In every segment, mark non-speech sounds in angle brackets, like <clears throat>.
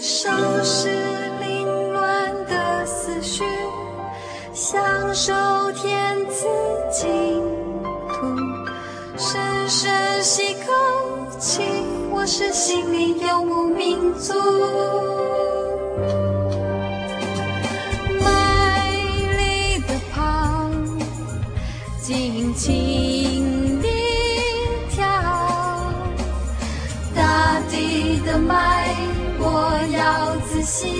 收拾凌乱的思绪，享受天赐净土，深深吸口气，我是心灵游牧民族。要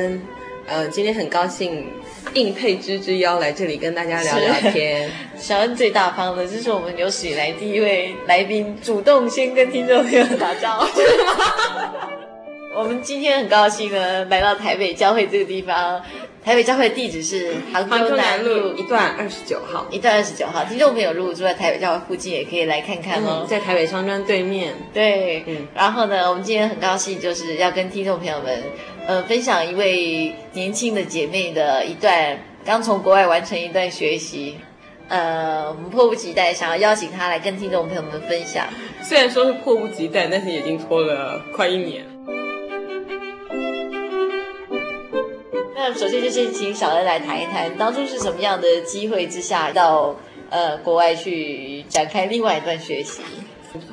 小恩，呃，今天很高兴应佩芝之邀来这里跟大家聊聊天。小恩最大方的，这是我们有史以来第一位来宾主动先跟听众朋友打招呼。<laughs> 我们今天很高兴呢，来到台北教会这个地方。台北教会的地址是杭州南路一段二十九号，一段二十九号。听众朋友如果住在台北教会附近，也可以来看看哦，嗯、在台北商专对面。对，嗯。然后呢，我们今天很高兴，就是要跟听众朋友们，呃，分享一位年轻的姐妹的一段刚从国外完成一段学习，呃，我们迫不及待想要邀请她来跟听众朋友们分享。虽然说是迫不及待，但是已经拖了快一年。那首先就是请小恩来谈一谈，当初是什么样的机会之下到呃国外去展开另外一段学习？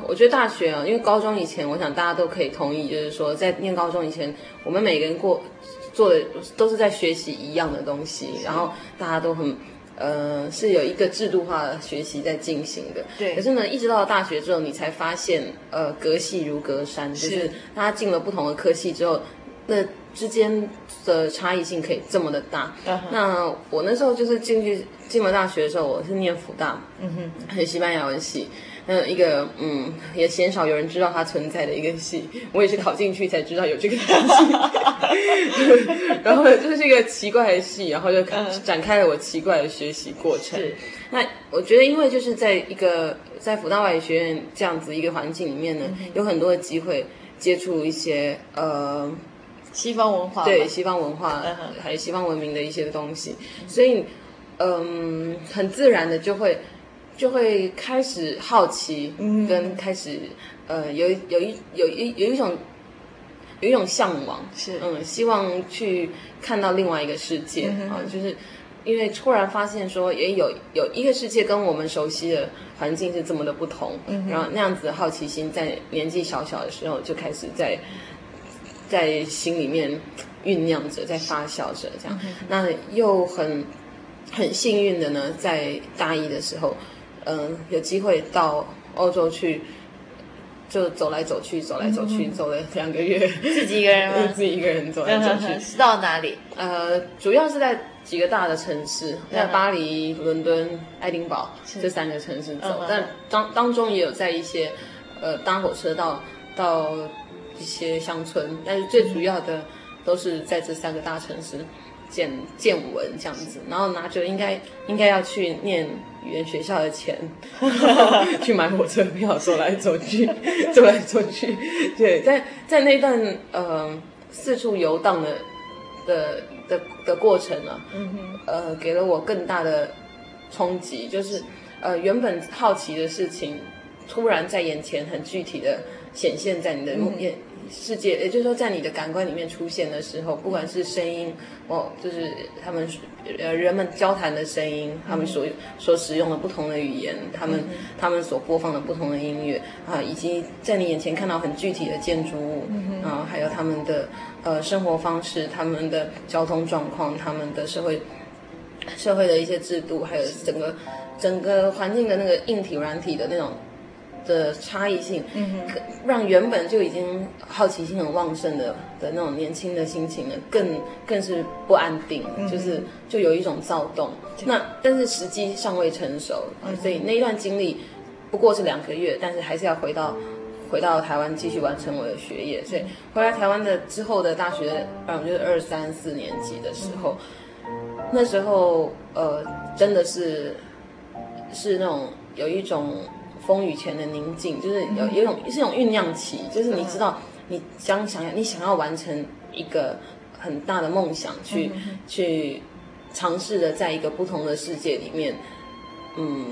我觉得大学啊，因为高中以前，我想大家都可以同意，就是说在念高中以前，我们每个人过做的都是在学习一样的东西，然后大家都很呃是有一个制度化的学习在进行的。对。可是呢，一直到了大学之后，你才发现呃隔系如隔山，就是大家进了不同的科系之后，那。之间的差异性可以这么的大。Uh. 那我那时候就是进去进了大学的时候，我是念辅大，嗯哼，西班牙文系，那一个嗯也鲜少有人知道它存在的一个戏，<laughs> 我也是考进去才知道有这个东西。<laughs> 然后就是一个奇怪的戏，然后就展开了我奇怪的学习过程。Uh -huh. 那我觉得，因为就是在一个在辅大外语学院这样子一个环境里面呢，uh. 有很多的机会接触一些呃。西方文化，对西方文化，还有西方文明的一些东西，所以，嗯，很自然的就会，就会开始好奇，嗯跟开始，呃，有有一有一有一种，有一种向往，是，嗯，希望去看到另外一个世界啊，就是因为突然发现说，也有有一个世界跟我们熟悉的环境是这么的不同，嗯然后那样子的好奇心在年纪小小的时候就开始在。在心里面酝酿着，在发酵着，这样。那又很很幸运的呢，在大一的时候，嗯、呃，有机会到欧洲去，就走来走去，走来走去，嗯、走了两个月。自己一个人吗？<laughs> 自己一个人走来走去。是到哪里？呃，主要是在几个大的城市，在巴黎、伦敦、爱丁堡这三个城市走，但当当中也有在一些呃搭火车到到。一些乡村，但是最主要的都是在这三个大城市见见闻这样子，然后拿着应该应该要去念语言学校的钱，<laughs> 去买火车票，走来走去，走来走去。对，在在那段呃四处游荡的的的的过程呢、啊，嗯哼，呃，给了我更大的冲击，就是呃原本好奇的事情，突然在眼前很具体的显现在你的眼。嗯世界，也就是说，在你的感官里面出现的时候，不管是声音，哦，就是他们呃人们交谈的声音，他们所所使用的不同的语言，他们他们所播放的不同的音乐啊，以及在你眼前看到很具体的建筑物啊，还有他们的呃生活方式，他们的交通状况，他们的社会社会的一些制度，还有整个整个环境的那个硬体软体的那种。的差异性，嗯，让原本就已经好奇心很旺盛的的那种年轻的心情呢，更更是不安定，嗯、就是就有一种躁动。嗯、那但是时机尚未成熟，嗯、所以那一段经历不过是两个月，但是还是要回到回到台湾继续完成我的学业。所以回来台湾的之后的大学，嗯，就是二三四年级的时候，嗯、那时候呃，真的是是那种有一种。风雨前的宁静，就是有有一种是一种酝酿期，就是你知道，你将想要你想要完成一个很大的梦想，去去尝试着在一个不同的世界里面，嗯，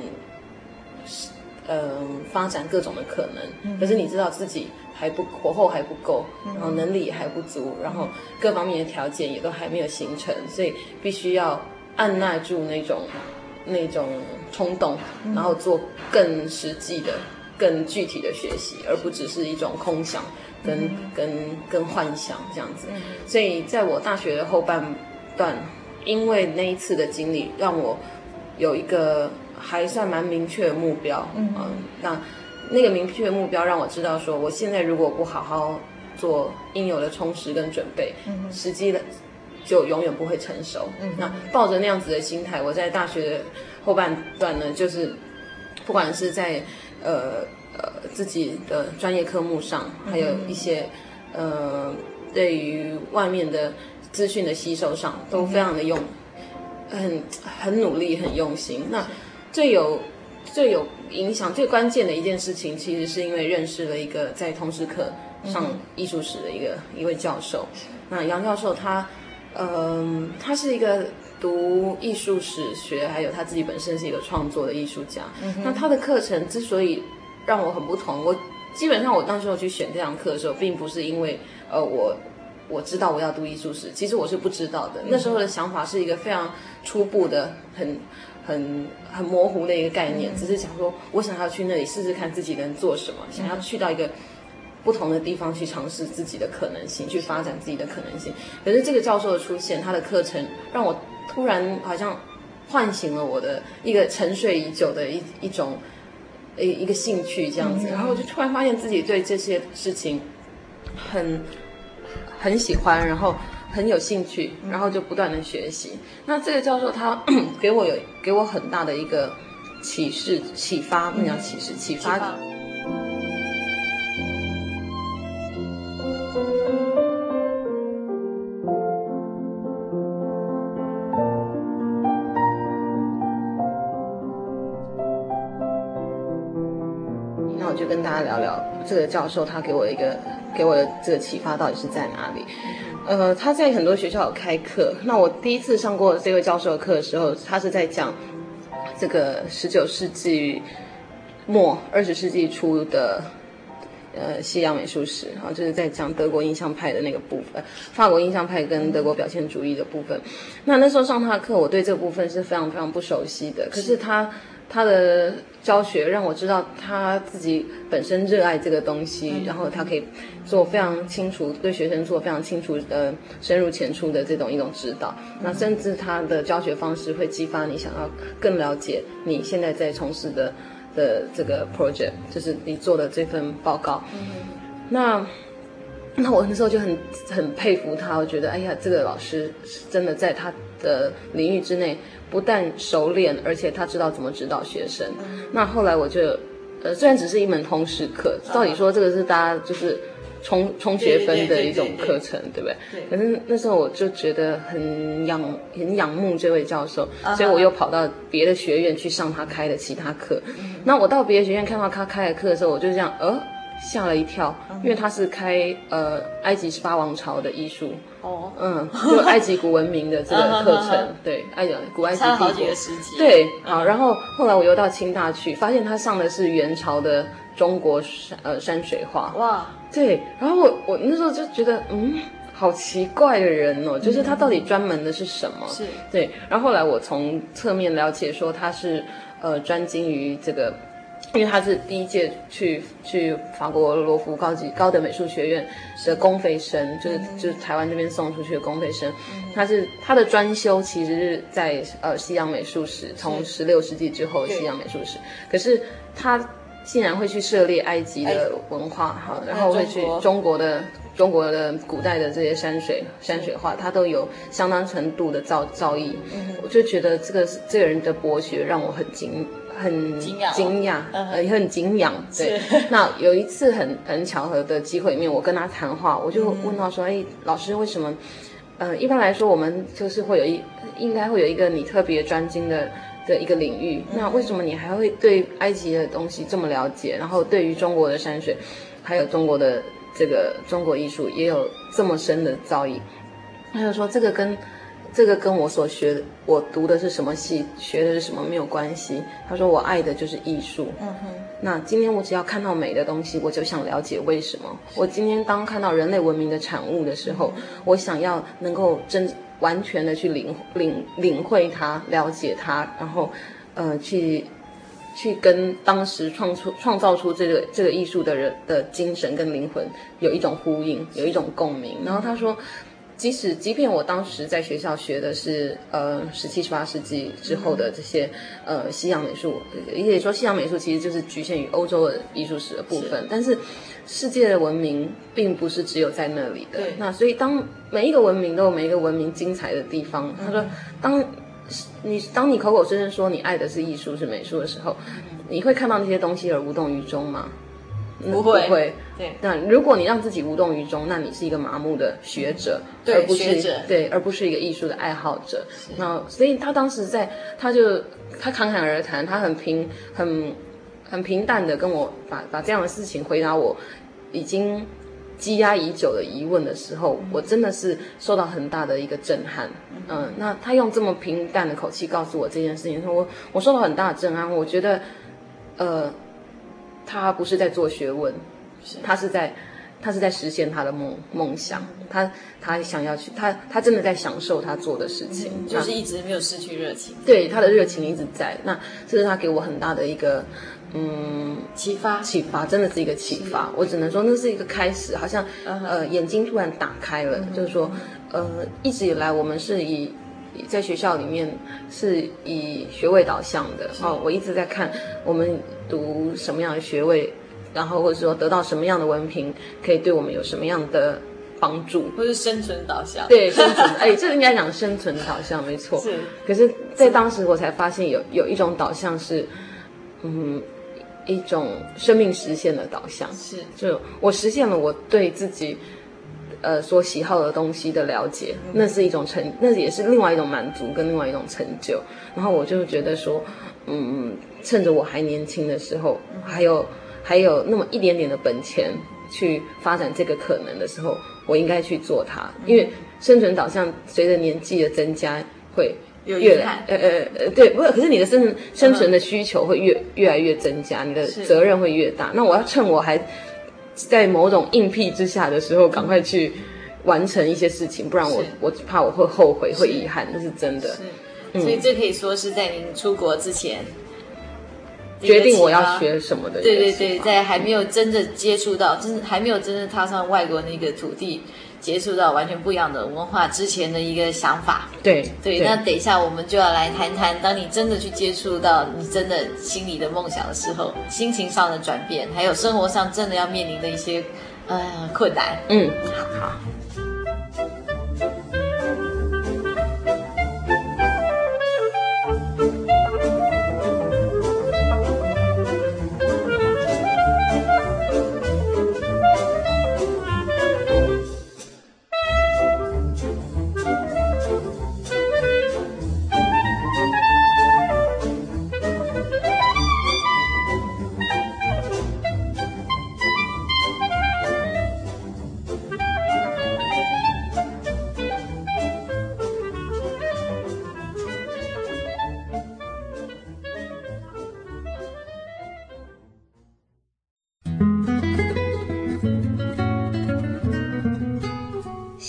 嗯、呃，发展各种的可能。可是你知道自己还不火候还不够，然后能力也还不足，然后各方面的条件也都还没有形成，所以必须要按捺住那种。那种冲动，然后做更实际的、更具体的学习，而不只是一种空想跟跟跟幻想这样子。所以，在我大学的后半段，因为那一次的经历，让我有一个还算蛮明确的目标。嗯，那那个明确的目标让我知道，说我现在如果不好好做应有的充实跟准备，实际的。就永远不会成熟。嗯，那抱着那样子的心态，我在大学的后半段呢，就是不管是在呃呃自己的专业科目上，还有一些呃对于外面的资讯的吸收上，都非常的用，很很努力，很用心。那最有最有影响、最关键的一件事情，其实是因为认识了一个在通识课上艺术史的一个一位教授。那杨教授他。嗯，他是一个读艺术史学，还有他自己本身是一个创作的艺术家。嗯、那他的课程之所以让我很不同，我基本上我当时候去选这堂课的时候，并不是因为呃我我知道我要读艺术史，其实我是不知道的。嗯、那时候的想法是一个非常初步的、很很很模糊的一个概念，嗯、只是想说我想要去那里试试看自己能做什么，嗯、想要去到一个。不同的地方去尝试自己的可能性，去发展自己的可能性。可是这个教授的出现，他的课程让我突然好像唤醒了我的一个沉睡已久的一一种一一个兴趣，这样子。然后我就突然发现自己对这些事情很很喜欢，然后很有兴趣，然后就不断的学习。那这个教授他 <coughs> 给我有给我很大的一个启示、启发，不能叫启示，启发。大家聊聊这个教授，他给我一个给我的这个启发到底是在哪里？呃，他在很多学校有开课。那我第一次上过这位教授的课的时候，他是在讲这个十九世纪末二十世纪初的呃西洋美术史，然后就是在讲德国印象派的那个部分，法国印象派跟德国表现主义的部分。那那时候上他的课，我对这个部分是非常非常不熟悉的。可是他。他的教学让我知道他自己本身热爱这个东西，嗯、然后他可以做非常清楚，对学生做非常清楚的深入浅出的这种一种指导。嗯、那甚至他的教学方式会激发你想要更了解你现在在从事的的这个 project，就是你做的这份报告。嗯、那那我那时候就很很佩服他，我觉得哎呀，这个老师是真的在他的领域之内。不但熟练，而且他知道怎么指导学生。那后来我就，呃，虽然只是一门通识课，照理说这个是大家就是冲冲学分的一种课程，对不对？对。可是那时候我就觉得很仰很仰慕这位教授，所以我又跑到别的学院去上他开的其他课。那我到别的学院看到他开的课的时候，我就这样，呃，吓了一跳，因为他是开呃埃及十八王朝的艺术。哦，嗯，就埃及古文明的这个课程，<laughs> 对，埃及古埃及帝国，时期，对，好，然后后来我又到清大去，发现他上的是元朝的中国山呃山水画，哇，对，然后我我那时候就觉得嗯。好奇怪的人哦，就是他到底专门的是什么？是。对。然后后来我从侧面了解说他是呃专精于这个，因为他是第一届去去法国罗浮高级高等美术学院的公费生，就是就是台湾这边送出去的公费生。他是他的专修其实是在呃西洋美术史，从十六世纪之后西洋美术史。可是他竟然会去涉猎埃及的文化哈，然后会去中国的。中国的古代的这些山水山水画，它都有相当程度的造造诣，嗯、我就觉得这个这个人的博学让我很惊很惊讶惊讶，呃也很敬仰。对，那有一次很很巧合的机会里面，我跟他谈话，我就问他说：“哎、嗯，老师，为什么？呃，一般来说我们就是会有一应该会有一个你特别专精的的一个领域，嗯、那为什么你还会对埃及的东西这么了解？然后对于中国的山水，还有中国的。”这个中国艺术也有这么深的造诣，他就说这个跟这个跟我所学的，我读的是什么系，学的是什么没有关系。他说我爱的就是艺术。嗯哼。那今天我只要看到美的东西，我就想了解为什么。我今天当看到人类文明的产物的时候，嗯、我想要能够真完全的去领领领会它，了解它，然后呃去。去跟当时创出创造出这个这个艺术的人的精神跟灵魂有一种呼应，有一种共鸣。然后他说，即使即便我当时在学校学的是呃十七十八世纪之后的这些呃西洋美术，也可以说西洋美术其实就是局限于欧洲的艺术史的部分。是但是世界的文明并不是只有在那里的。那所以当每一个文明都有每一个文明精彩的地方。他说，当。你当你口口声声说你爱的是艺术是美术的时候，你会看到那些东西而无动于衷吗？不会，不会。对。那如果你让自己无动于衷，那你是一个麻木的学者，对，而不是对，而不是一个艺术的爱好者。是那所以他当时在，他就他侃侃而谈，他很平很很平淡的跟我把把这样的事情回答我，已经。积压已久的疑问的时候，我真的是受到很大的一个震撼。嗯，那他用这么平淡的口气告诉我这件事情，说我我受到很大的震撼。我觉得，呃，他不是在做学问，他是在他是在实现他的梦梦想。他他想要去，他他真的在享受他做的事情，嗯，就是一直没有失去热情。对，他的热情一直在。那这是他给我很大的一个。嗯，启发，启发，真的是一个启发。我只能说，那是一个开始，好像、uh. 呃，眼睛突然打开了。Uh. 就是说，呃，一直以来我们是以在学校里面是以学位导向的。哦，我一直在看我们读什么样的学位，然后或者说得到什么样的文凭，可以对我们有什么样的帮助，或是生存导向。对，生存，<laughs> 哎，这应该讲生存导向，没错。是。可是，在当时我才发现有有一种导向是，嗯。一种生命实现的导向是，就我实现了我对自己，呃，所喜好的东西的了解，嗯、那是一种成，那也是另外一种满足跟另外一种成就。然后我就觉得说，嗯，趁着我还年轻的时候，嗯、还有还有那么一点点的本钱去发展这个可能的时候，我应该去做它，嗯、因为生存导向随着年纪的增加会。越来呃呃呃对，不是可是你的生存生存的需求会越越来越增加，你的责任会越大。那我要趁我还在某种硬币之下的时候，赶快去完成一些事情，不然我是我怕我会后悔，会遗憾，那是真的。是所以这可以说是在您出国之前决定我要学什么的。对对对，在还没有真的接触到，真还没有真正踏上外国那个土地。接触到完全不一样的文化之前的一个想法，对对，那等一下我们就要来谈谈，当你真的去接触到你真的心里的梦想的时候，心情上的转变，还有生活上真的要面临的一些呃困难。嗯，好。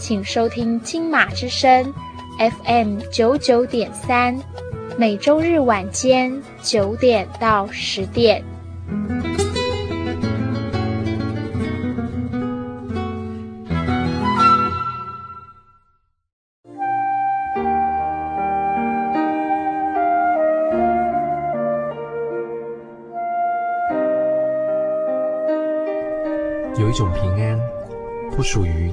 请收听金马之声 FM 九九点三。每周日晚间九点到十点，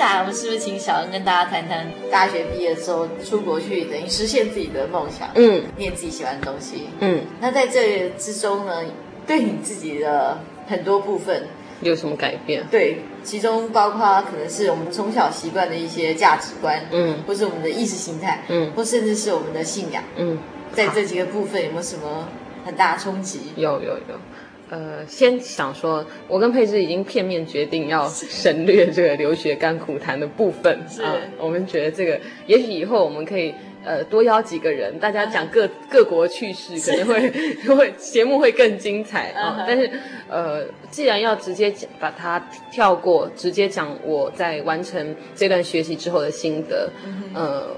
下来我们是不是请小恩跟大家谈谈大学毕业的时候出国去，等于实现自己的梦想，嗯，念自己喜欢的东西，嗯。那在这之中呢，对你自己的很多部分有什么改变？对，其中包括可能是我们从小习惯的一些价值观，嗯，或是我们的意识形态，嗯，或甚至是我们的信仰，嗯。在这几个部分有没有什么很大的冲击？有有有。有呃，先想说，我跟佩芝已经片面决定要省略这个留学甘苦谈的部分。啊、呃，我们觉得这个，也许以后我们可以呃多邀几个人，大家讲各、啊、各国趣事，可能会 <laughs> 会节目会更精彩啊、呃。但是呃，既然要直接讲，把它跳过，直接讲我在完成这段学习之后的心得。嗯、呃，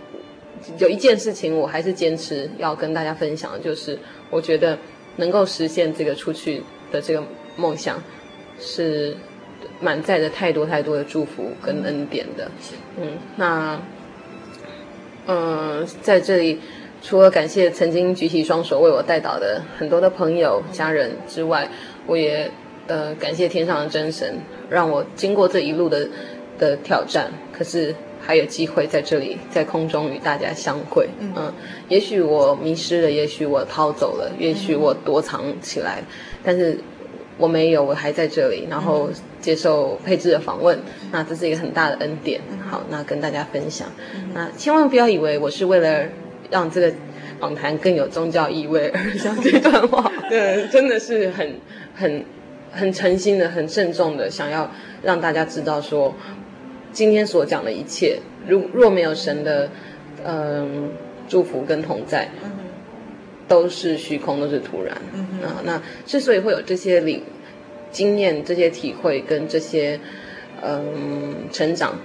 有一件事情我还是坚持要跟大家分享，就是我觉得能够实现这个出去。的这个梦想是满载着太多太多的祝福跟恩典的，嗯，那，嗯，在这里除了感谢曾经举起双手为我带导的很多的朋友、家人之外，我也呃感谢天上的真神，让我经过这一路的的挑战，可是还有机会在这里在空中与大家相会。嗯，嗯，也许我迷失了，也许我逃走了，也许我躲藏起来，嗯、但是我没有，我还在这里，然后接受配置的访问。嗯、那这是一个很大的恩典。好，那跟大家分享。嗯、那千万不要以为我是为了让这个访谈更有宗教意味而讲这段话。<laughs> 对，真的是很很很诚心的、很慎重的，想要让大家知道说。今天所讲的一切，如若没有神的，嗯、呃，祝福跟同在，都是虚空，都是突然。啊，那之所以会有这些领经验、这些体会跟这些，嗯、呃，成长，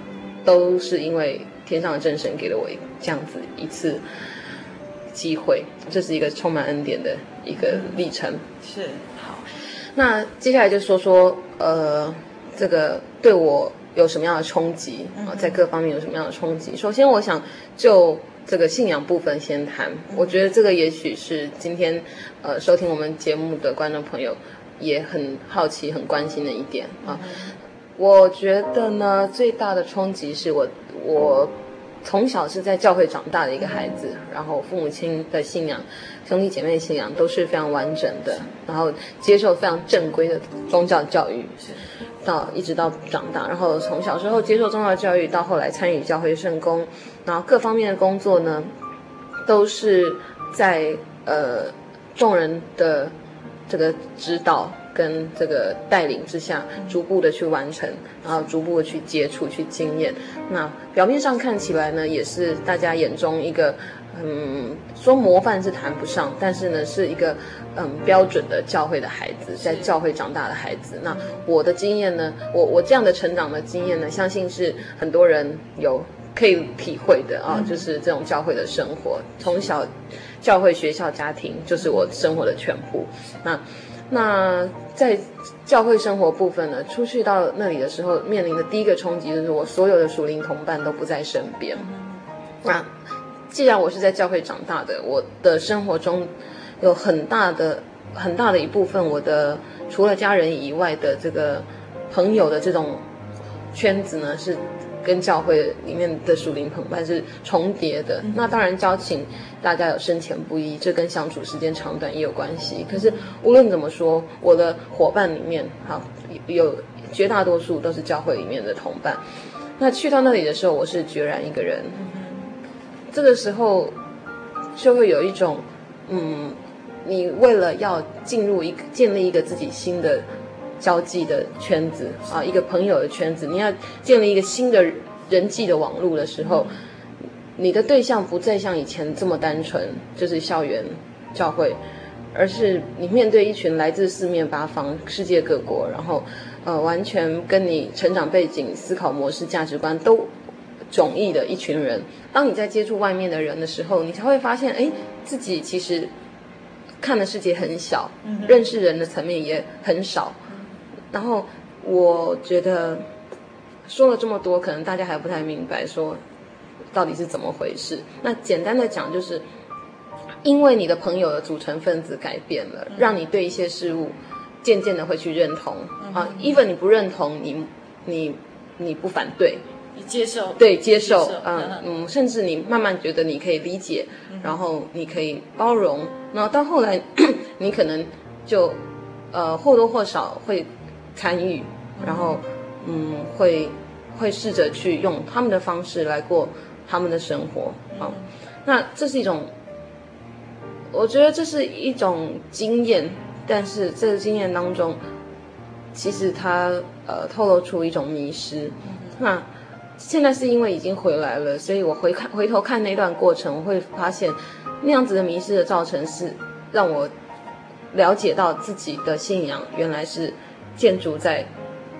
都是因为天上的真神给了我这样子一次机会，这是一个充满恩典的一个历程。嗯、是好，那接下来就说说，呃，这个对我。有什么样的冲击啊？在各方面有什么样的冲击？首先，我想就这个信仰部分先谈。我觉得这个也许是今天呃收听我们节目的观众朋友也很好奇、很关心的一点啊。我觉得呢，最大的冲击是我我从小是在教会长大的一个孩子，然后父母亲的信仰、兄弟姐妹信仰都是非常完整的，然后接受非常正规的宗教教育。到一直到长大，然后从小时候接受宗教教育，到后来参与教会圣工，然后各方面的工作呢，都是在呃众人的这个指导跟这个带领之下，逐步的去完成，然后逐步的去接触、去经验。那表面上看起来呢，也是大家眼中一个。嗯，说模范是谈不上，但是呢，是一个嗯标准的教会的孩子，在教会长大的孩子。那我的经验呢，我我这样的成长的经验呢，相信是很多人有可以体会的啊，就是这种教会的生活，从小教会、学校、家庭就是我生活的全部。那那在教会生活部分呢，出去到那里的时候，面临的第一个冲击就是我所有的属灵同伴都不在身边。那既然我是在教会长大的，我的生活中有很大的很大的一部分，我的除了家人以外的这个朋友的这种圈子呢，是跟教会里面的属灵同伴是重叠的。那当然交情大家有深浅不一，这跟相处时间长短也有关系。可是无论怎么说，我的伙伴里面，好有绝大多数都是教会里面的同伴。那去到那里的时候，我是决然一个人。这个时候，就会有一种，嗯，你为了要进入一个建立一个自己新的交际的圈子啊，一个朋友的圈子，你要建立一个新的人际的网络的时候，你的对象不再像以前这么单纯，就是校园教会，而是你面对一群来自四面八方、世界各国，然后呃，完全跟你成长背景、思考模式、价值观都。迥异的一群人，当你在接触外面的人的时候，你才会发现，哎，自己其实看的世界很小，认识人的层面也很少。然后我觉得说了这么多，可能大家还不太明白，说到底是怎么回事。那简单的讲，就是因为你的朋友的组成分子改变了，让你对一些事物渐渐的会去认同啊。even 你不认同，你你你不反对。接受。对接受，接受。嗯嗯，甚至你慢慢觉得你可以理解，嗯、然后你可以包容，那到后来，<coughs> 你可能就呃或多或少会参与，然后嗯会会试着去用他们的方式来过他们的生活啊。嗯、哼那这是一种，我觉得这是一种经验，但是这个经验当中，其实它呃透露出一种迷失，嗯、那。现在是因为已经回来了，所以我回看回头看那段过程，我会发现那样子的迷失的造成是让我了解到自己的信仰原来是建筑在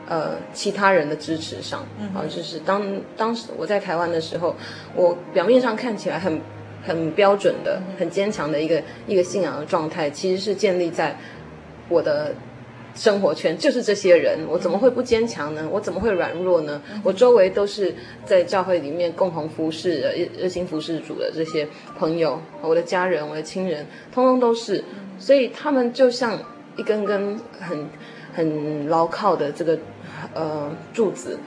呃其他人的支持上。嗯哼，啊，就是当当时我在台湾的时候，我表面上看起来很很标准的、很坚强的一个一个信仰的状态，其实是建立在我的。生活圈就是这些人，我怎么会不坚强呢？我怎么会软弱呢？我周围都是在教会里面共同服侍的、热热心服侍主的这些朋友，我的家人、我的亲人，通通都是，所以他们就像一根根很很牢靠的这个呃柱子，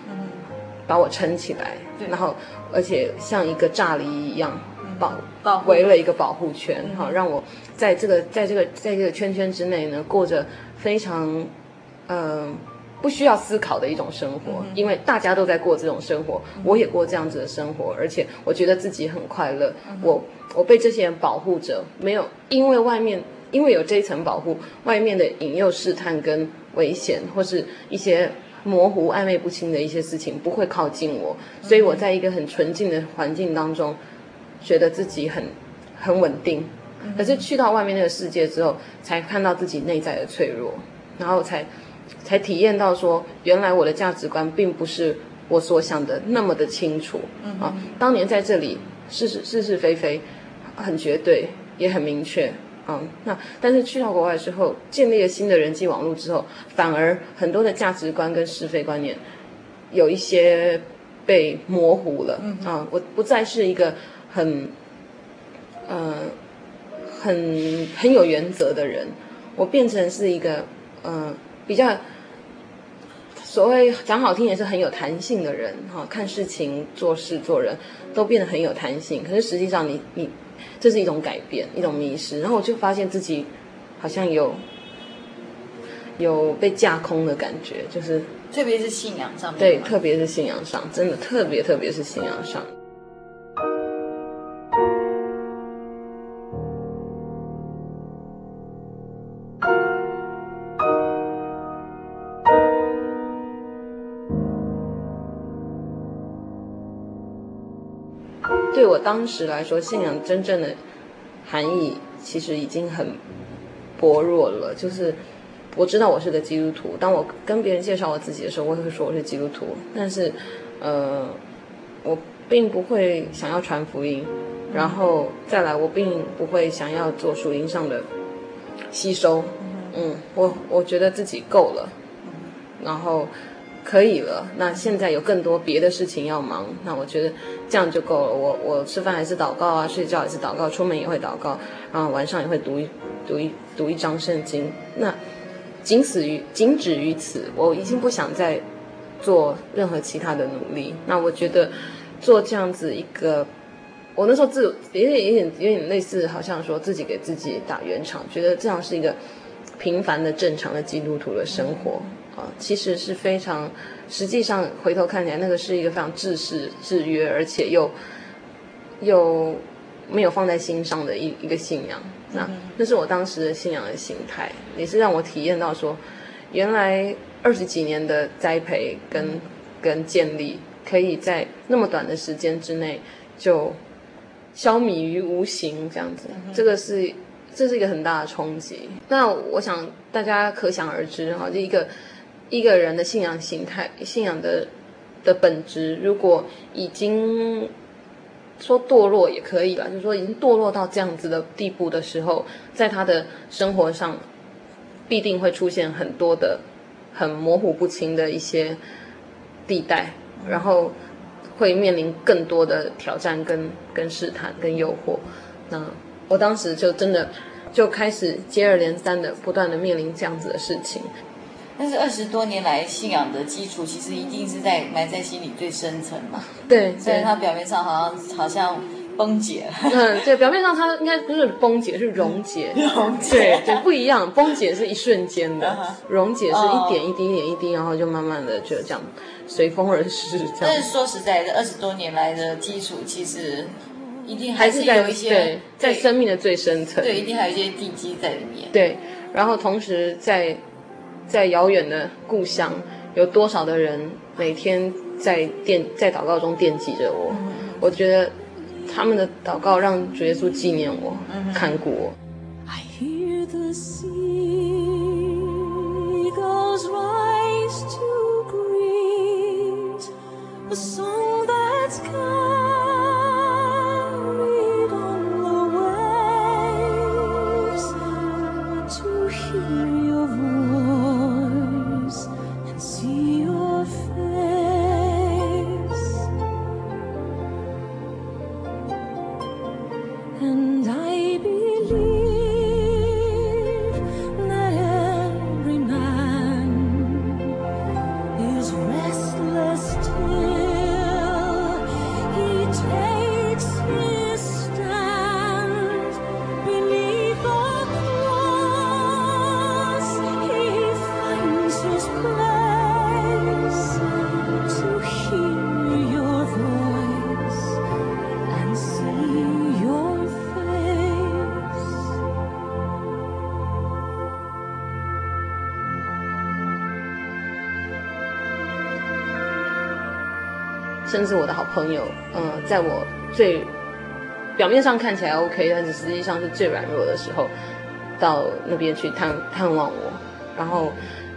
把我撑起来，然后而且像一个栅篱一样保保围了一个保护圈，好、嗯、让我在这个在这个在这个圈圈之内呢，过着非常嗯、呃、不需要思考的一种生活，嗯、因为大家都在过这种生活，嗯、我也过这样子的生活，而且我觉得自己很快乐，嗯、我我被这些人保护着，没有因为外面因为有这一层保护，外面的引诱试探跟危险或是一些。模糊、暧昧不清的一些事情不会靠近我，所以我在一个很纯净的环境当中，觉得自己很很稳定。可是去到外面那个世界之后，才看到自己内在的脆弱，然后才才体验到说，原来我的价值观并不是我所想的那么的清楚啊。当年在这里是是是是非非，很绝对，也很明确。嗯，那但是去到国外之后，建立了新的人际网络之后，反而很多的价值观跟是非观念有一些被模糊了。嗯啊，我不再是一个很，呃，很很有原则的人，我变成是一个，嗯、呃，比较所谓讲好听也是很有弹性的人哈、啊，看事情、做事、做人都变得很有弹性。可是实际上你，你你。这是一种改变，一种迷失，然后我就发现自己好像有有被架空的感觉，就是特别是信仰上面，对，特别是信仰上，真的特别特别是信仰上。当时来说，信仰真正的含义其实已经很薄弱了。就是我知道我是个基督徒，当我跟别人介绍我自己的时候，我也会说我是基督徒。但是，呃，我并不会想要传福音，然后再来，我并不会想要做属灵上的吸收。嗯，我我觉得自己够了，然后。可以了，那现在有更多别的事情要忙，那我觉得这样就够了。我我吃饭还是祷告啊，睡觉也是祷告，出门也会祷告，然后晚上也会读一读一读一章圣经。那仅此于仅止于此，我已经不想再做任何其他的努力。那我觉得做这样子一个，我那时候自有点有点有点类似，好像说自己给自己打圆场，觉得这样是一个平凡的正常的基督徒的生活。啊，其实是非常，实际上回头看起来，那个是一个非常制式、制约，而且又又没有放在心上的一一个信仰。那那是我当时的信仰的形态，也是让我体验到说，原来二十几年的栽培跟跟建立，可以在那么短的时间之内就消弭于无形，这样子。这个是这是一个很大的冲击。那我想大家可想而知哈，这一个。一个人的信仰形态、信仰的的本质，如果已经说堕落也可以吧，就是说已经堕落到这样子的地步的时候，在他的生活上必定会出现很多的很模糊不清的一些地带，然后会面临更多的挑战、跟跟试探、跟诱惑。那我当时就真的就开始接二连三的不断的面临这样子的事情。但是二十多年来信仰的基础，其实一定是在埋在心里最深层嘛。对，虽然它表面上好像好像崩解。嗯，对，表面上它应该不是崩解，是溶解。<laughs> 溶解。对对，不一样。崩解是一瞬间的，<laughs> 溶解是一点一滴、一点一滴，然后就慢慢的就这样随风而逝。但是说实在的，二十多年来的基础，其实一定还是有一些对，在生命的最深层。对，一定还有一些地基在里面。对，然后同时在。在遥远的故乡有多少的人每天在惦在祷告中惦记着我我觉得他们的祷告让主耶稣纪念我看顾我 i hear the sea goes rise to green the song that's come 甚至我的好朋友，呃，在我最表面上看起来 OK，但是实际上是最软弱的时候，到那边去探探望我，然后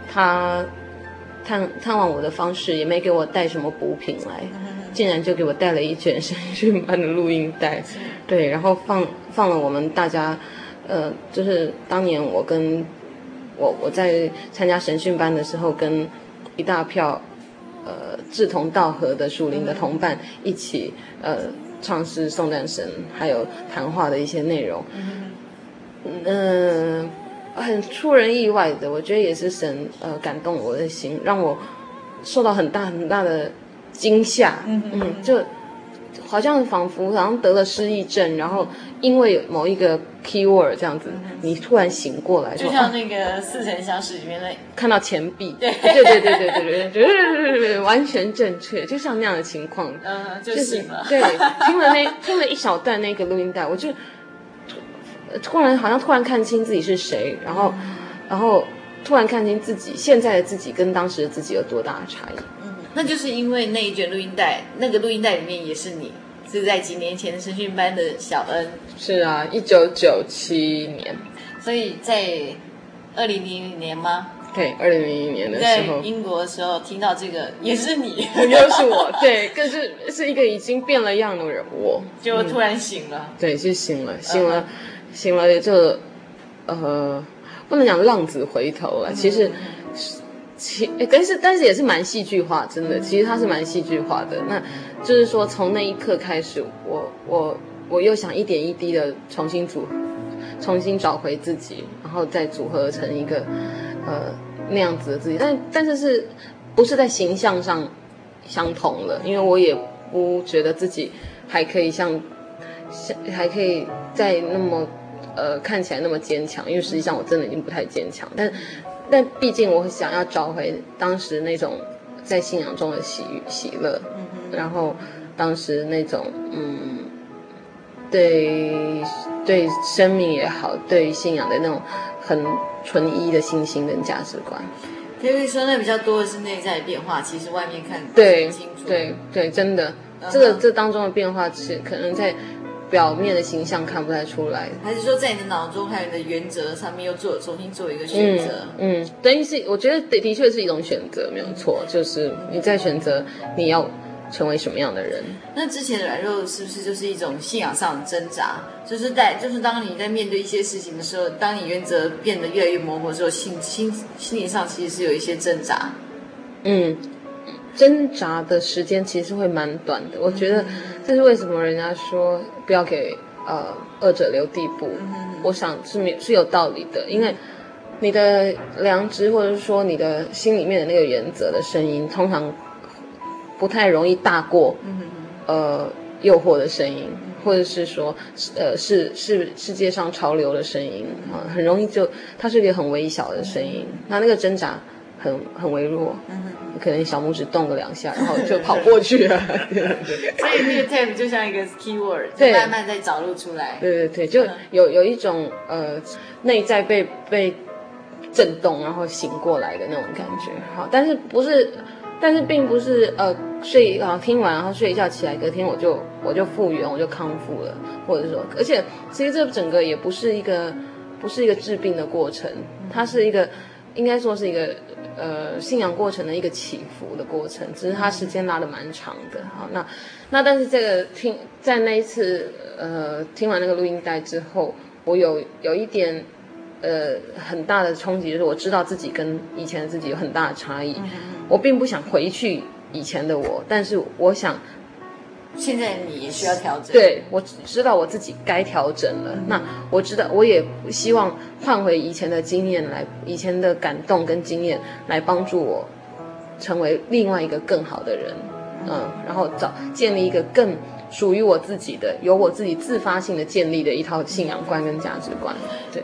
他探探望我的方式也没给我带什么补品来，竟然就给我带了一卷神训班的录音带，对，然后放放了我们大家，呃，就是当年我跟我我在参加神训班的时候，跟一大票呃志同道合的属灵的同伴一起呃唱诗颂赞神，还有谈话的一些内容。嗯、呃，很出人意外的，我觉得也是神呃感动我的心，让我受到很大很大的惊吓。嗯嗯，就好像仿佛好像得了失忆症，然后因为某一个 keyword 这样子，你突然醒过来，就像那个似曾相识里面的看到钱币，对 <laughs> 对对对对对对，完全正确，就像那样的情况，嗯，就醒了，对，听了那听了一小段那个录音带，我就突突然好像突然看清自己是谁，然后然后突然看清自己现在的自己跟当时的自己有多大的差异。那就是因为那一卷录音带，那个录音带里面也是你，是在几年前神训班的小恩。是啊，一九九七年。所以在二零零零年吗？对，二零零一年的时候，在英国的时候听到这个也是你，又是我。<laughs> 对，可是是一个已经变了样的人，我就突然醒了。嗯、对，就醒了，醒了。Uh. 醒了就，呃，不能讲浪子回头了。其实，其但是但是也是蛮戏剧化，真的。其实它是蛮戏剧化的。那就是说，从那一刻开始，我我我又想一点一滴的重新组，重新找回自己，然后再组合成一个呃那样子的自己。但但是是不是在形象上相同了？因为我也不觉得自己还可以像像还可以再那么。呃，看起来那么坚强，因为实际上我真的已经不太坚强。但，但毕竟我想要找回当时那种在信仰中的喜喜乐，然后当时那种嗯，对对生命也好，对信仰的那种很纯一的信心跟价值观。可以说，那比较多的是内在的变化，其实外面看对对对，真的，嗯、这个这当中的变化是可能在。表面的形象看不太出来，还是说在你的脑中还有你的原则上面又做重新做一个选择？嗯，嗯，等于是我觉得的的确是一种选择，没有错，就是你在选择你要成为什么样的人。那之前的软弱是不是就是一种信仰上的挣扎？就是在就是当你在面对一些事情的时候，当你原则变得越来越模糊的时候，心心心理上其实是有一些挣扎。嗯。挣扎的时间其实会蛮短的，我觉得这是为什么人家说不要给呃恶者留地步，我想是没是有道理的，因为你的良知或者是说你的心里面的那个原则的声音，通常不太容易大过呃诱惑的声音，或者是说呃是是世界上潮流的声音啊，很容易就它是一个很微小的声音，那那个挣扎很很微弱。嗯可能小拇指动个两下，然后就跑过去了。<laughs> 所以那个 tap 就像一个 keyword，对，慢慢在找路出来。对对对，就有有一种呃内在被被震动，然后醒过来的那种感觉。好，但是不是，但是并不是呃睡啊听完然后睡一觉起来，隔天我就我就复原，我就康复了，或者说，而且其实这整个也不是一个不是一个治病的过程，它是一个应该说是一个。呃，信仰过程的一个起伏的过程，只是它时间拉得蛮长的。好，那那但是这个听在那一次呃听完那个录音带之后，我有有一点呃很大的冲击，就是我知道自己跟以前的自己有很大的差异。嗯、我并不想回去以前的我，但是我想。现在你也需要调整，对，我知道我自己该调整了。嗯、那我知道，我也希望换回以前的经验来，以前的感动跟经验来帮助我成为另外一个更好的人。嗯，嗯，然后找建立一个更属于我自己的，由我自己自发性的建立的一套信仰观跟价值观。对。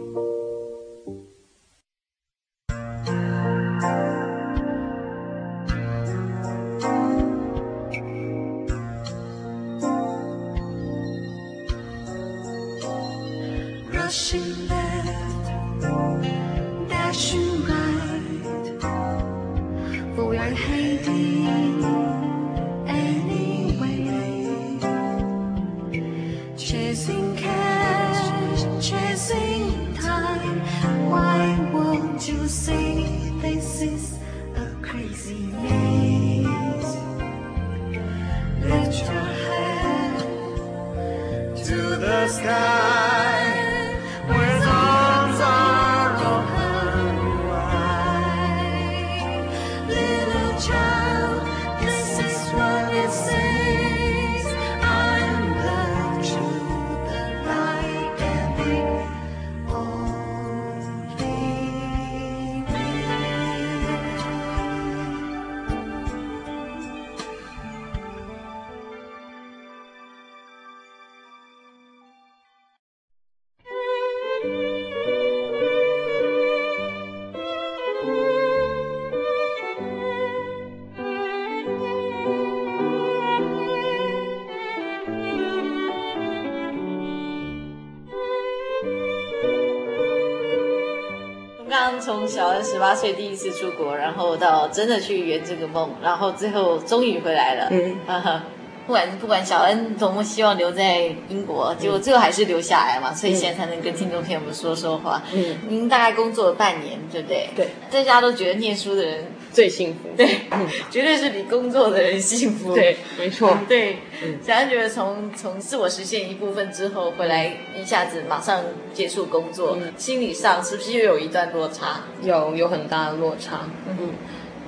从小恩十八岁第一次出国，然后到真的去圆这个梦，然后最后终于回来了。嗯，哈哈。不管不管小恩多么希望留在英国，结果最后还是留下来嘛，所以现在才能跟听众朋友们说说话。嗯，您大概工作了半年，对不对？对，大家都觉得念书的人最幸福，对，嗯，绝对是比工作的人幸福。对，没错，嗯、对。嗯、小安觉得从从自我实现一部分之后回来，一下子马上接触工作，嗯、心理上是不是又有一段落差？有，有很大的落差。嗯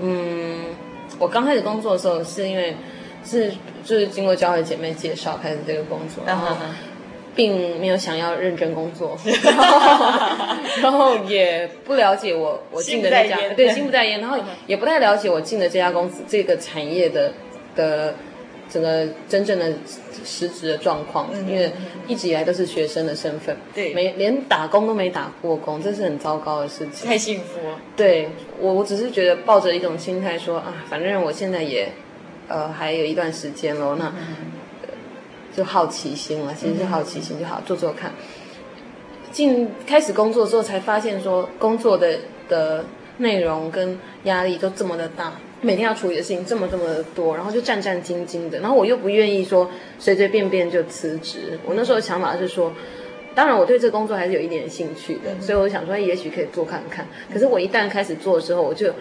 嗯，我刚开始工作的时候是因为。是，就是经过教会姐妹介绍开始这个工作，然后并没有想要认真工作，<laughs> 然后，<laughs> 然后也不了解我我进的那家，对，心不在焉，然后也不太了解我进的这家公司这个产业的的整个真正的实质的状况，嗯因为一直以来都是学生的身份，对。没连打工都没打过工，这是很糟糕的事情。太幸福了。对我，我只是觉得抱着一种心态说啊，反正我现在也，呃，还有一段时间喽，那、呃就好奇心了，其实是好奇心就好，做做看。进开始工作之后，才发现说工作的的内容跟压力都这么的大，每天要处理的事情这么这么的多，然后就战战兢兢的，然后我又不愿意说随随便便就辞职。我那时候的想法是说，当然我对这个工作还是有一点兴趣的，所以我想说，也许可以做看看。可是我一旦开始做的时候，我就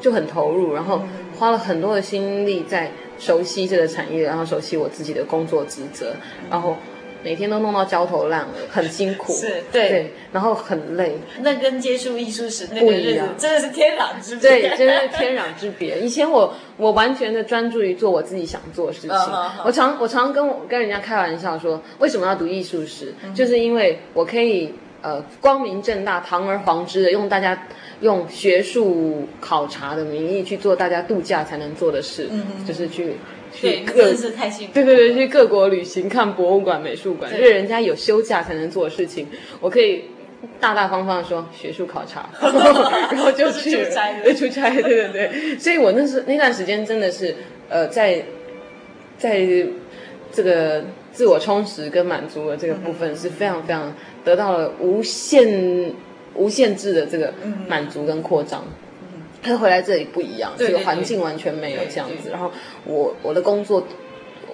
就很投入，然后花了很多的心力在熟悉这个产业，然后熟悉我自己的工作职责，然后。每天都弄到焦头烂额，很辛苦，是对，对，然后很累。那跟接触艺术史那个日子真的是天壤之别，对，真的是天壤之别。以前我我完全的专注于做我自己想做的事情。Uh. 我常我常跟我跟人家开玩笑说，为什么要读艺术史？Uh. 就是因为我可以呃光明正大、堂而皇之的用大家用学术考察的名义去做大家度假才能做的事，uh -huh. 就是去。对，真是太幸福。对对对，去各国旅行、看博物馆、美术馆，这是人家有休假才能做的事情，我可以大大方方的说学术考察，<laughs> 然后就去 <laughs> 出差，对，出差，对对对。所以我那时那段时间真的是呃，在在这个自我充实跟满足的这个部分是非常非常得到了无限无限制的这个满足跟扩张。他回来这里不一样，这个环境完全没有这样子。然后我我的工作，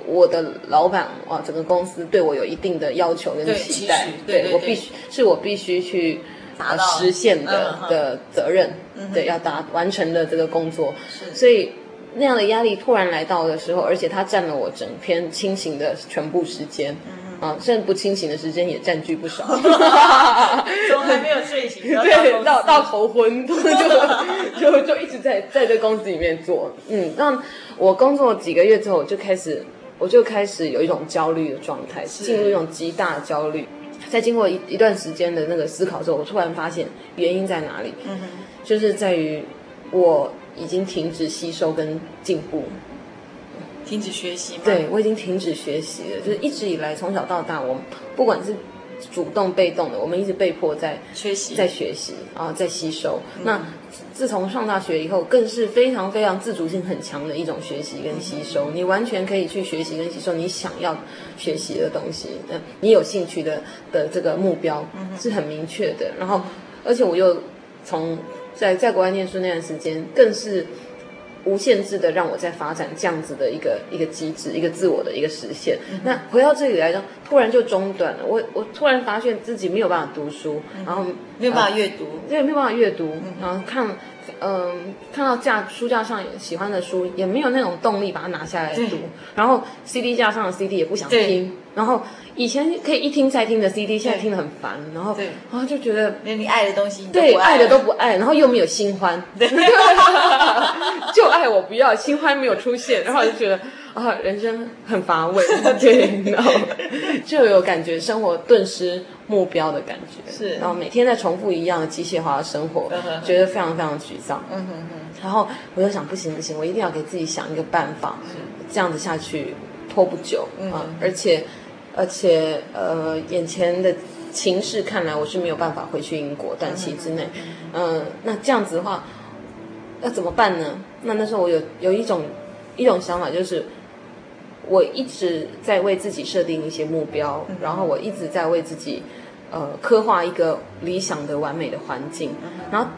我的老板哇，整个公司对我有一定的要求跟期待，对，我必须是我必须去呃实现的、嗯、的责任，嗯、对，要达完成的这个工作。所以那样的压力突然来到的时候，而且它占了我整篇清醒的全部时间。嗯啊，甚至不清醒的时间也占据不少，<laughs> 从还没有睡醒，对，到到头昏，<laughs> 就就就一直在在这公司里面做。嗯，那我工作几个月之后，我就开始我就开始有一种焦虑的状态，进入一种极大的焦虑。在经过一一段时间的那个思考之后，我突然发现原因在哪里？嗯哼，就是在于我已经停止吸收跟进步。停止学习吗？对，我已经停止学习了。就是一直以来，从小到大，我们不管是主动被动的，我们一直被迫在学习，在学习啊，在吸收。嗯、那自从上大学以后，更是非常非常自主性很强的一种学习跟吸收。嗯、你完全可以去学习跟吸收你想要学习的东西。嗯，你有兴趣的的这个目标是很明确的。然后，而且我又从在在国外念书那段时间，更是。无限制的让我在发展这样子的一个一个机制，一个自我的一个实现。嗯、那回到这里来呢，突然就中断了。我我突然发现自己没有办法读书，嗯、然后没有办法阅读，对、呃，没有办法阅读，嗯、然后看，嗯、呃，看到架书架上喜欢的书，也没有那种动力把它拿下来读。然后 CD 架上的 CD 也不想听，然后。以前可以一听再听的 CD，现在听得很烦，然后然后就觉得连你爱的东西，对爱的都不爱，然后又没有新欢，<laughs> 对 <laughs> 就爱我不要新欢没有出现，然后就觉得啊人生很乏味，<laughs> 对，然后就有感觉生活顿失目标的感觉，是，然后每天在重复一样的机械化的生活，觉得非常非常沮丧，嗯哼哼，然后我就想不行不行，我一定要给自己想一个办法，这样子下去拖不久啊，而且。而且，呃，眼前的情势看来，我是没有办法回去英国短期之内。嗯、呃，那这样子的话，要怎么办呢？那那时候我有有一种一种想法，就是我一直在为自己设定一些目标，然后我一直在为自己呃刻画一个理想的完美的环境，然后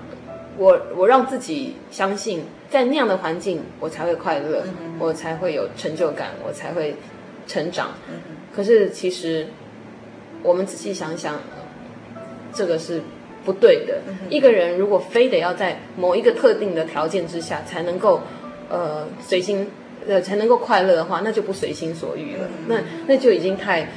我我让自己相信，在那样的环境，我才会快乐，我才会有成就感，我才会成长。可是，其实我们仔细想想，这个是不对的。一个人如果非得要在某一个特定的条件之下才能够，呃，随心呃才能够快乐的话，那就不随心所欲了。那那就已经太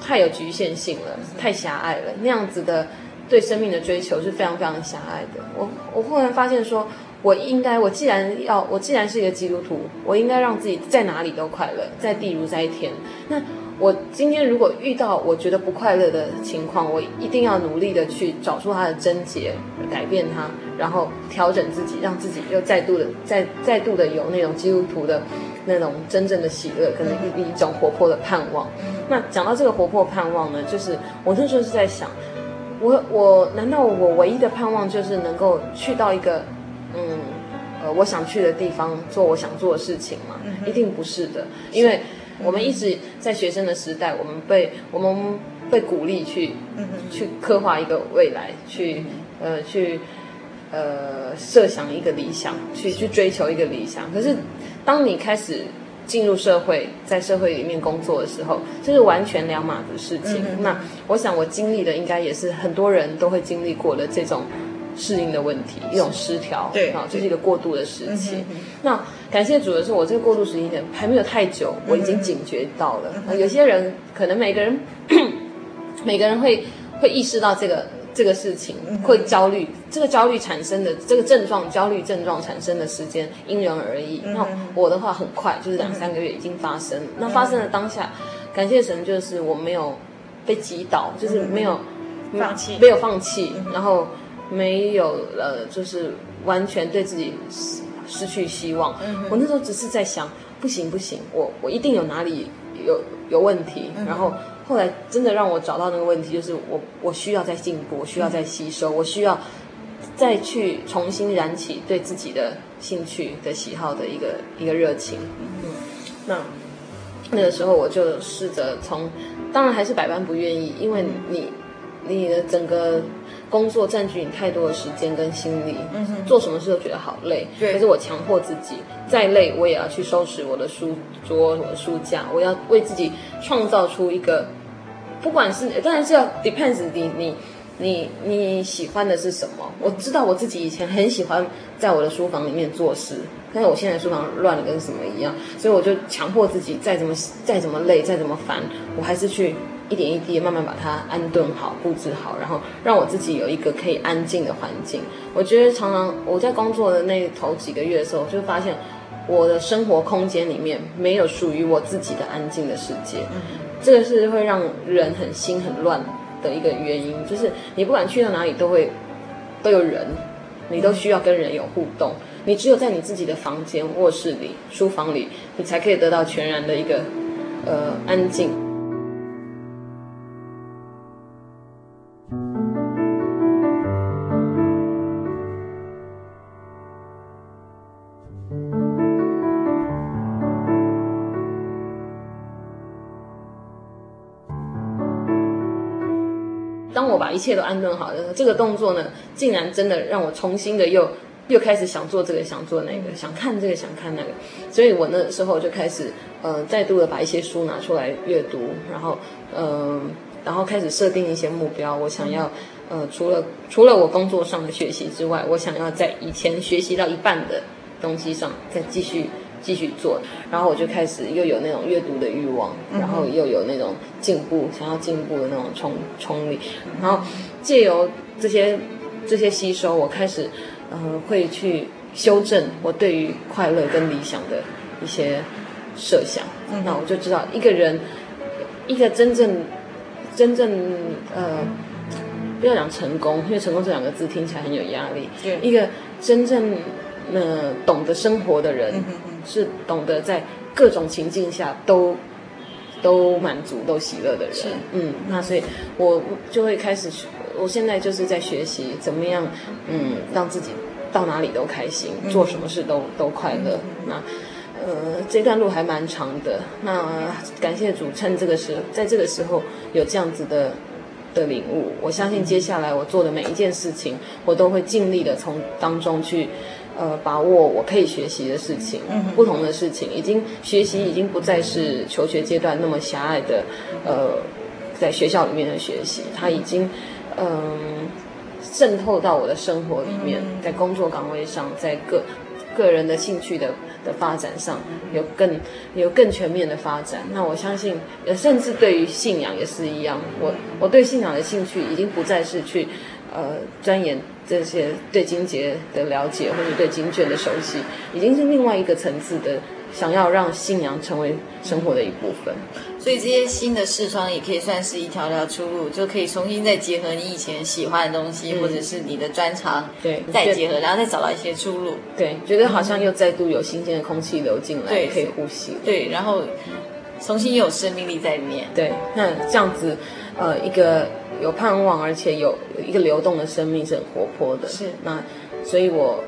太有局限性了，太狭隘了。那样子的对生命的追求是非常非常狭隘的。我我忽然发现说。我应该，我既然要，我既然是一个基督徒，我应该让自己在哪里都快乐，在地如在天。那我今天如果遇到我觉得不快乐的情况，我一定要努力的去找出它的症结，改变它，然后调整自己，让自己又再度的再再度的有那种基督徒的那种真正的喜乐，可能一一种活泼的盼望。那讲到这个活泼盼望呢，就是我那时候是在想，我我难道我唯一的盼望就是能够去到一个嗯呃我想去的地方做我想做的事情吗？一定不是的，因为我们一直在学生的时代，我们被我们被鼓励去去刻画一个未来，去呃去。呃，设想一个理想，去去追求一个理想。可是，当你开始进入社会，在社会里面工作的时候，这是完全两码子事情。嗯、那我想，我经历的应该也是很多人都会经历过的这种适应的问题，一种失调。对，啊，这是一个过渡的时期。嗯、那感谢主的是，我这个过渡时间点还没有太久，我已经警觉到了。嗯、有些人可能每个人 <clears throat> 每个人会会意识到这个。这个事情会焦虑，这个焦虑产生的这个症状，焦虑症状产生的时间因人而异。那我的话很快，就是两三个月已经发生。那发生的当下，感谢神，就是我没有被击倒，就是没有放弃，没有放弃，然后没有呃，就是完全对自己失去希望。我那时候只是在想，不行不行，我我一定有哪里有有问题，然后。后来真的让我找到那个问题，就是我我需要再进步，我需要再吸收，我需要再去重新燃起对自己的兴趣的喜好的一个一个热情。嗯，那那个时候我就试着从，当然还是百般不愿意，因为你你的整个工作占据你太多的时间跟心力，嗯哼，做什么事都觉得好累。对，可是我强迫自己，再累我也要去收拾我的书桌、我的书架，我要为自己创造出一个。不管是当然是要 depends 你你你你喜欢的是什么？我知道我自己以前很喜欢在我的书房里面做事，但是我现在书房乱的跟什么一样，所以我就强迫自己再怎么再怎么累再怎么烦，我还是去一点一滴慢慢把它安顿好布置好，然后让我自己有一个可以安静的环境。我觉得常常我在工作的那头几个月的时候，就发现我的生活空间里面没有属于我自己的安静的世界。这个是会让人很心很乱的一个原因，就是你不管去到哪里都会都有人，你都需要跟人有互动，你只有在你自己的房间、卧室里、书房里，你才可以得到全然的一个呃安静。一切都安顿好的这个动作呢，竟然真的让我重新的又又开始想做这个，想做那个，想看这个，想看那个。所以我那时候就开始，呃，再度的把一些书拿出来阅读，然后，嗯、呃，然后开始设定一些目标。我想要，呃，除了除了我工作上的学习之外，我想要在以前学习到一半的东西上再继续。继续做，然后我就开始又有那种阅读的欲望，然后又有那种进步、想要进步的那种冲冲力，然后借由这些这些吸收，我开始呃会去修正我对于快乐跟理想的一些设想。那我就知道一个人一个真正真正呃不要讲成功，因为成功这两个字听起来很有压力。对，一个真正呃懂得生活的人。是懂得在各种情境下都都满足、都喜乐的人。是，嗯，那所以我就会开始，我现在就是在学习怎么样，嗯，让自己到哪里都开心，做什么事都都快乐。那呃，这段路还蛮长的。那感谢主，趁这个时，在这个时候有这样子的的领悟，我相信接下来我做的每一件事情，我都会尽力的从当中去。呃，把握我可以学习的事情，不同的事情，已经学习已经不再是求学阶段那么狭隘的，呃，在学校里面的学习，它已经嗯、呃、渗透到我的生活里面，在工作岗位上，在个个人的兴趣的的发展上，有更有更全面的发展。那我相信，甚至对于信仰也是一样，我我对信仰的兴趣已经不再是去呃钻研。这些对金节的了解，或者对金卷的熟悉，已经是另外一个层次的想要让信仰成为生活的一部分。所以这些新的视窗也可以算是一条条出路，就可以重新再结合你以前喜欢的东西，嗯、或者是你的专长，对，再结合，然后再找到一些出路。对，觉得好像又再度有新鲜的空气流进来，对，可以呼吸。对，然后重新又有生命力在里面。对，那这样子，呃，一个有盼望，而且有一个流动的生命是很活泼的。是，那所以我，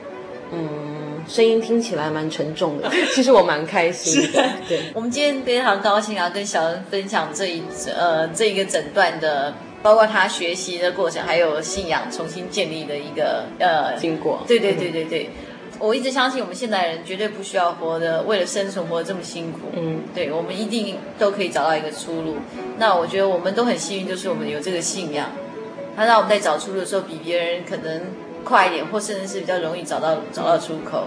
嗯。声音听起来蛮沉重的，<laughs> 其实我蛮开心的。对，我们今天非常高兴啊，跟小恩分享这一呃这一个诊断的，包括他学习的过程，还有信仰重新建立的一个呃经过。对对对对对，我一直相信我们现代人绝对不需要活得为了生存活得这么辛苦。嗯，对，我们一定都可以找到一个出路。那我觉得我们都很幸运，就是我们有这个信仰，它让我们在找出路的时候比别人可能。快一点，或甚至是比较容易找到找到出口。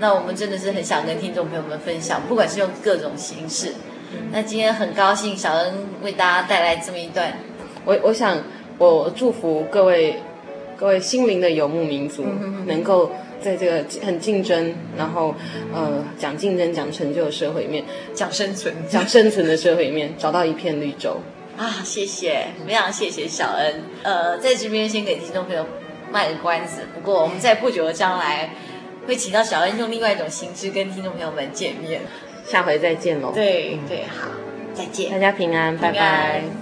那我们真的是很想跟听众朋友们分享，不管是用各种形式。那今天很高兴小恩为大家带来这么一段。我我想我祝福各位各位心灵的游牧民族，能够在这个很竞争，然后呃讲竞争讲成就的社会里面，讲生存讲生存的社会里面，找到一片绿洲。啊，谢谢，非常谢谢小恩。呃，在这边先给听众朋友。卖个关子，不过我们在不久的将来会请到小恩用另外一种形式跟听众朋友们见面，下回再见喽。对对，好，再见，大家平安，平安拜拜。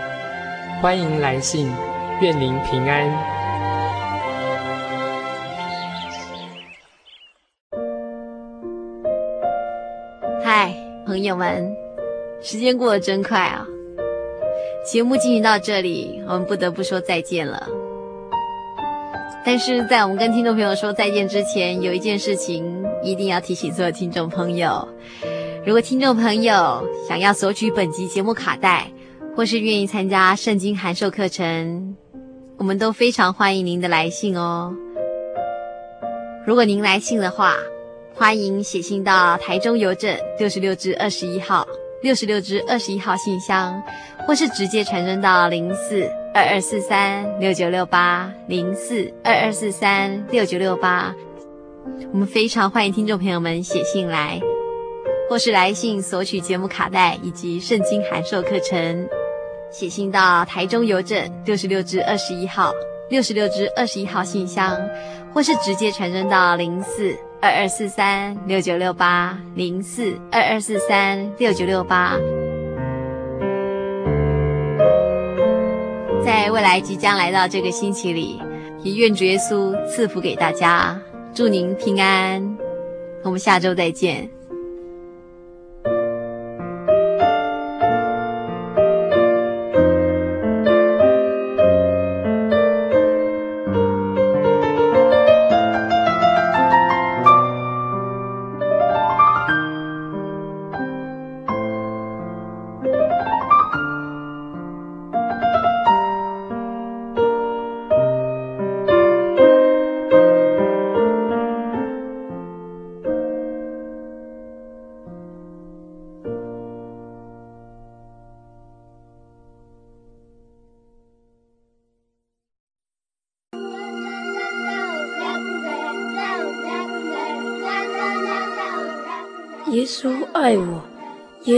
欢迎来信，愿您平安。嗨，朋友们，时间过得真快啊！节目进行到这里，我们不得不说再见了。但是在我们跟听众朋友说再见之前，有一件事情一定要提醒所有听众朋友：如果听众朋友想要索取本集节目卡带，或是愿意参加圣经函授课程，我们都非常欢迎您的来信哦。如果您来信的话，欢迎写信到台中邮政六十六支二十一号六十六支二十一号信箱，或是直接传真到零四二二四三六九六八零四二二四三六九六八。我们非常欢迎听众朋友们写信来，或是来信索取节目卡带以及圣经函授课程。写信到台中邮政六十六支二十一号六十六支二十一号信箱，或是直接传真到零四二二四三六九六八零四二二四三六九六八。在未来即将来到这个星期里，也愿主耶稣赐福给大家，祝您平安。我们下周再见。